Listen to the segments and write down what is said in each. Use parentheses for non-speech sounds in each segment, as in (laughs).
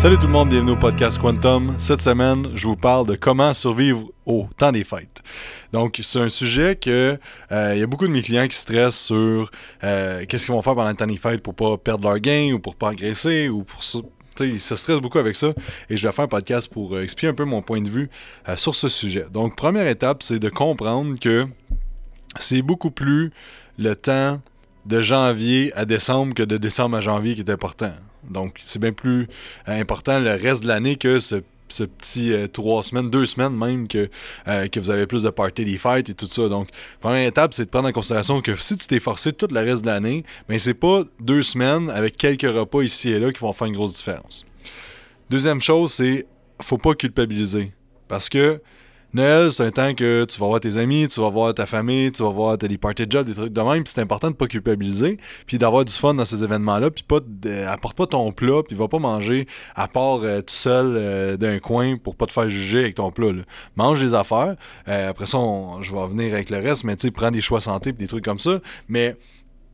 Salut tout le monde, bienvenue au podcast Quantum. Cette semaine, je vous parle de comment survivre au temps des fêtes. Donc, c'est un sujet que euh, il y a beaucoup de mes clients qui stressent sur euh, qu'est-ce qu'ils vont faire pendant le temps des fêtes pour pas perdre leur gain ou pour pas engraisser ou pour ils se stressent beaucoup avec ça et je vais faire un podcast pour euh, expliquer un peu mon point de vue sur ce sujet. Donc, première étape, c'est de comprendre que c'est beaucoup plus le temps de janvier à décembre que de décembre à janvier qui est important. Donc, c'est bien plus euh, important le reste de l'année que ce, petit euh, trois semaines, deux semaines même, que, euh, que vous avez plus de party des fêtes et tout ça. Donc, première étape, c'est de prendre en considération que si tu t'es forcé tout le reste de l'année, mais ben, c'est pas deux semaines avec quelques repas ici et là qui vont faire une grosse différence. Deuxième chose, c'est faut pas culpabiliser. Parce que Noël, c'est un temps que tu vas voir tes amis, tu vas voir ta famille, tu vas voir des parties de job, des trucs de même, puis c'est important de pas culpabiliser, puis d'avoir du fun dans ces événements-là, puis pas apporte pas ton plat, puis va pas manger à part euh, tout seul euh, d'un coin pour pas te faire juger avec ton plat. Mange des affaires. Euh, après ça, je vais revenir avec le reste, mais tu sais, prends des choix santé, puis des trucs comme ça, mais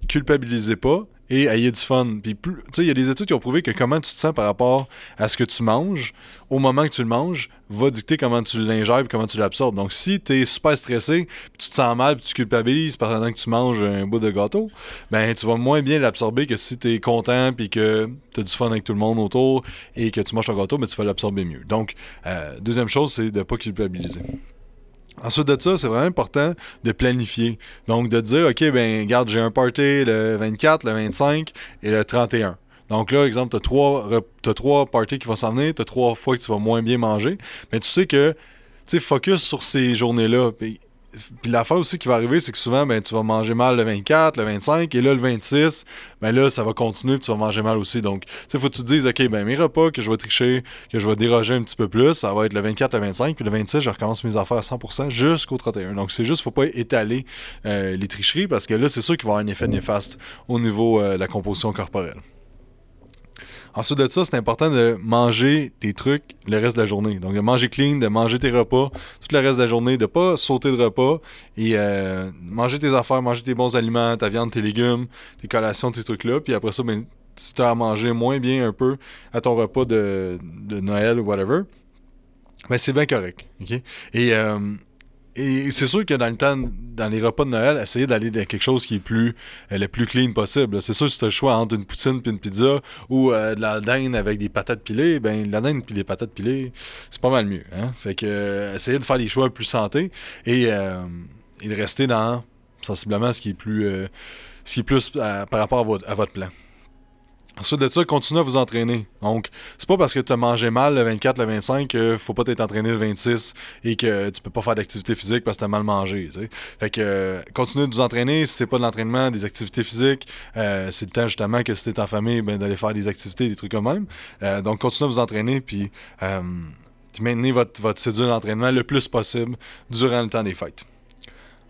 culpabilisez pas et ayez du fun. Puis, tu sais, il y a des études qui ont prouvé que comment tu te sens par rapport à ce que tu manges, au moment que tu le manges, va dicter comment tu l'ingères et comment tu l'absorbes. Donc, si tu es super stressé, tu te sens mal, puis tu culpabilises pendant que tu manges un bout de gâteau, ben tu vas moins bien l'absorber que si tu es content puis que tu as du fun avec tout le monde autour et que tu manges ton gâteau, mais tu vas l'absorber mieux. Donc, euh, deuxième chose, c'est de pas culpabiliser. Ensuite de ça, c'est vraiment important de planifier. Donc, de dire, OK, ben, regarde, j'ai un party le 24, le 25 et le 31. Donc là, exemple, tu trois, trois parties qui vont s'en venir, tu trois fois que tu vas moins bien manger. Mais tu sais que, tu focus sur ces journées-là. Puis l'affaire aussi qui va arriver, c'est que souvent, ben, tu vas manger mal le 24, le 25, et là, le 26, ben là, ça va continuer, puis tu vas manger mal aussi. Donc, tu sais, faut que tu te dises, OK, ben, mes repas que je vais tricher, que je vais déroger un petit peu plus, ça va être le 24, le 25, puis le 26, je recommence mes affaires à 100% jusqu'au 31. Donc, c'est juste, faut pas étaler euh, les tricheries, parce que là, c'est sûr qu'il va y avoir un effet néfaste au niveau euh, de la composition corporelle. Ensuite de ça, c'est important de manger tes trucs le reste de la journée. Donc, de manger clean, de manger tes repas tout le reste de la journée, de pas sauter de repas et euh, manger tes affaires, manger tes bons aliments, ta viande, tes légumes, tes collations, tes trucs-là. Puis après ça, ben, si tu as à manger moins bien un peu à ton repas de, Noël ou whatever, ben c'est bien correct. Et euh, et c'est sûr que dans le temps, dans les repas de Noël, essayer d'aller dans quelque chose qui est plus euh, le plus clean possible. C'est sûr si tu as le choix entre une poutine puis une pizza ou euh, de la dinde avec des patates pilées, ben la dinde puis les patates pilées, c'est pas mal mieux. Hein? Fait que euh, essayer de faire les choix plus santé et, et de rester dans sensiblement ce qui est plus ce qui est plus par rapport à votre plan. Ensuite de ça, continuez à vous entraîner. Donc, c'est pas parce que tu as mangé mal le 24, le 25 qu'il faut pas t'être entraîné le 26 et que tu peux pas faire d'activité physique parce que tu as mal mangé. Fait que euh, continuez de vous entraîner. Si c'est pas de l'entraînement, des activités physiques, euh, c'est le temps justement que si t'es en famille, ben, d'aller faire des activités, des trucs comme même. Euh, donc, continuez à vous entraîner puis maintenez votre, votre cédule d'entraînement le plus possible durant le temps des fêtes.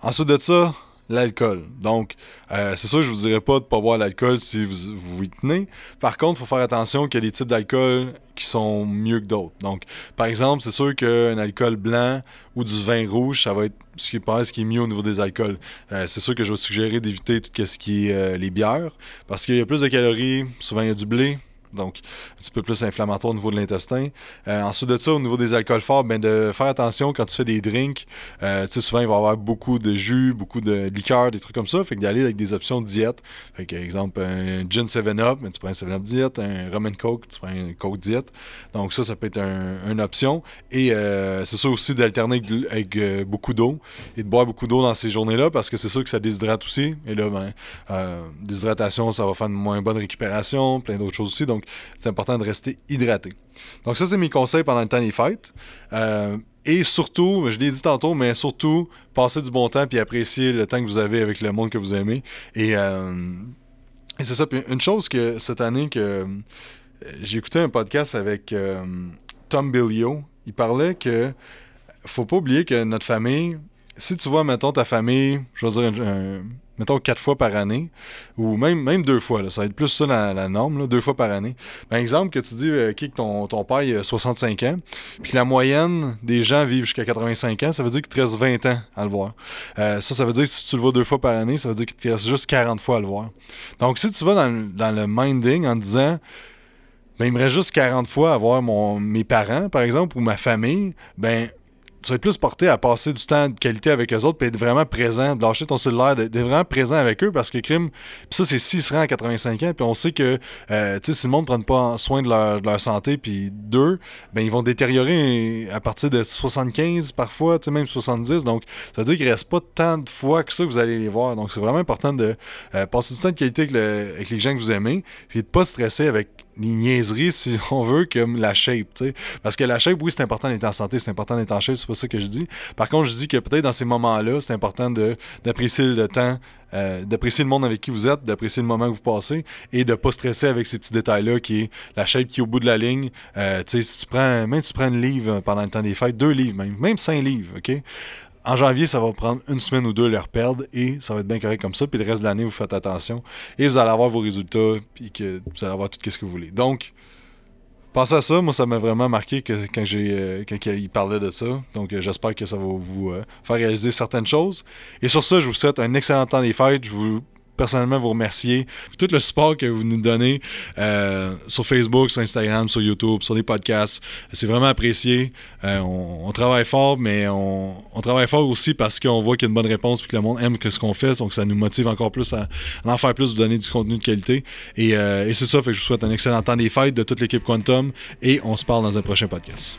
Ensuite de ça, l'alcool. Donc, euh, c'est sûr, je vous dirais pas de pas boire l'alcool si vous, vous y tenez. Par contre, il faut faire attention qu'il y a des types d'alcool qui sont mieux que d'autres. Donc, par exemple, c'est sûr qu'un alcool blanc ou du vin rouge, ça va être ce qui, ce qui est mieux au niveau des alcools. Euh, c'est sûr que je vais suggérer d'éviter tout ce qui est euh, les bières parce qu'il y a plus de calories. Souvent, il y a du blé, donc un petit peu plus inflammatoire au niveau de l'intestin. Euh, ensuite de ça, au niveau des alcools forts, ben de faire attention quand tu fais des drinks. Euh, tu sais, souvent, il va y avoir beaucoup de jus, beaucoup de liqueurs, des trucs comme ça. Fait que d'aller avec des options de diète. Fait que, exemple, un gin 7-up, ben, tu prends un 7-up diète. Un rum and coke, tu prends un coke diète. Donc ça, ça peut être une option. Et euh, c'est sûr aussi d'alterner avec, beaucoup d'eau et de boire beaucoup d'eau dans ces journées-là parce que c'est sûr que ça déshydrate aussi. Et là, ben, déshydratation, ça va faire une moins bonne récupération, plein d'autres choses aussi. Donc, c'est important de rester hydraté. Donc ça, c'est mes conseils pendant le temps des fêtes. Euh, et surtout, je l'ai dit tantôt, mais surtout, passer du bon temps puis apprécier le temps que vous avez avec le monde que vous aimez. Et, euh, c'est ça. une chose que cette année que euh, j'ai écouté un podcast avec Tom Billio. Il parlait que faut pas oublier que notre famille, si tu vois, mettons, ta famille, je veux dire, un mettons quatre fois par année, ou même, même deux fois, ça va être plus ça la, norme, deux fois par année. Par exemple, que tu dis euh, que ton, ton père a 65 ans, puis que la moyenne des gens vivent jusqu'à 85 ans, ça veut dire qu'il te reste 20 ans à le voir. Euh, ça, ça veut dire que si tu le vois deux fois par année, ça veut dire qu'il te reste juste 40 fois à le voir. Donc, si tu vas dans, dans le minding en disant ben, il me reste juste 40 fois à voir mon, mes parents, par exemple, ou ma famille, ben, tu être plus porté à passer du temps de qualité avec eux autres, puis être vraiment présent, de lâcher ton cellulaire, d'être vraiment présent avec eux, parce que crime, puis ça, c'est s'ils se à 85 ans, puis on sait que, euh, tu sais, si le monde ne prend pas soin de leur, santé, puis d'eux, ben, ils vont détériorer à partir de 75 parfois, tu sais, même 70, donc ça veut dire qu'il reste pas tant de fois que ça que vous allez les voir, donc c'est vraiment important de euh, passer du temps de qualité avec, les gens que vous aimez, puis de pas stresser avec les niaiseries, si (laughs) on veut, comme la shape, tu sais. Parce que la shape, oui, c'est important d'être en santé, c'est important d'être en shape, c'est pas ça que je dis. Par contre, je dis que peut-être dans ces moments-là, c'est important d'apprécier le temps, euh, d'apprécier le monde avec qui vous êtes, d'apprécier le moment que vous passez et de pas stresser avec ces petits détails-là qui est la shape qui est au bout de la ligne. Euh, si tu prends, même si tu prends une livre pendant le temps des fêtes, deux livres même, même cinq livres, OK? En janvier, ça va prendre une semaine ou deux les reperdre et ça va être bien correct comme ça. Puis le reste de l'année, vous faites attention et vous allez avoir vos résultats puis que vous allez avoir tout ce que vous voulez. Donc, pensez à ça. Moi, ça m'a vraiment marqué que, quand, j'ai, euh, quand il parlait de ça. Donc, euh, j'espère que ça va vous euh, faire réaliser certaines choses. Et sur ça, je vous souhaite un excellent temps des fêtes. Je vous personnellement vous remercier tout le support que vous nous donnez euh, sur Facebook, sur Instagram, sur YouTube, sur les podcasts. C'est vraiment apprécié. Euh, on, travaille fort, mais on, travaille fort aussi parce qu'on voit qu'il y a une bonne réponse et que le monde aime ce qu'on fait. Donc ça nous motive encore plus à, en faire plus, vous donner du contenu de qualité. Et, euh, c'est ça, je vous souhaite un excellent temps des fêtes de toute l'équipe Quantum et on se parle dans un prochain podcast.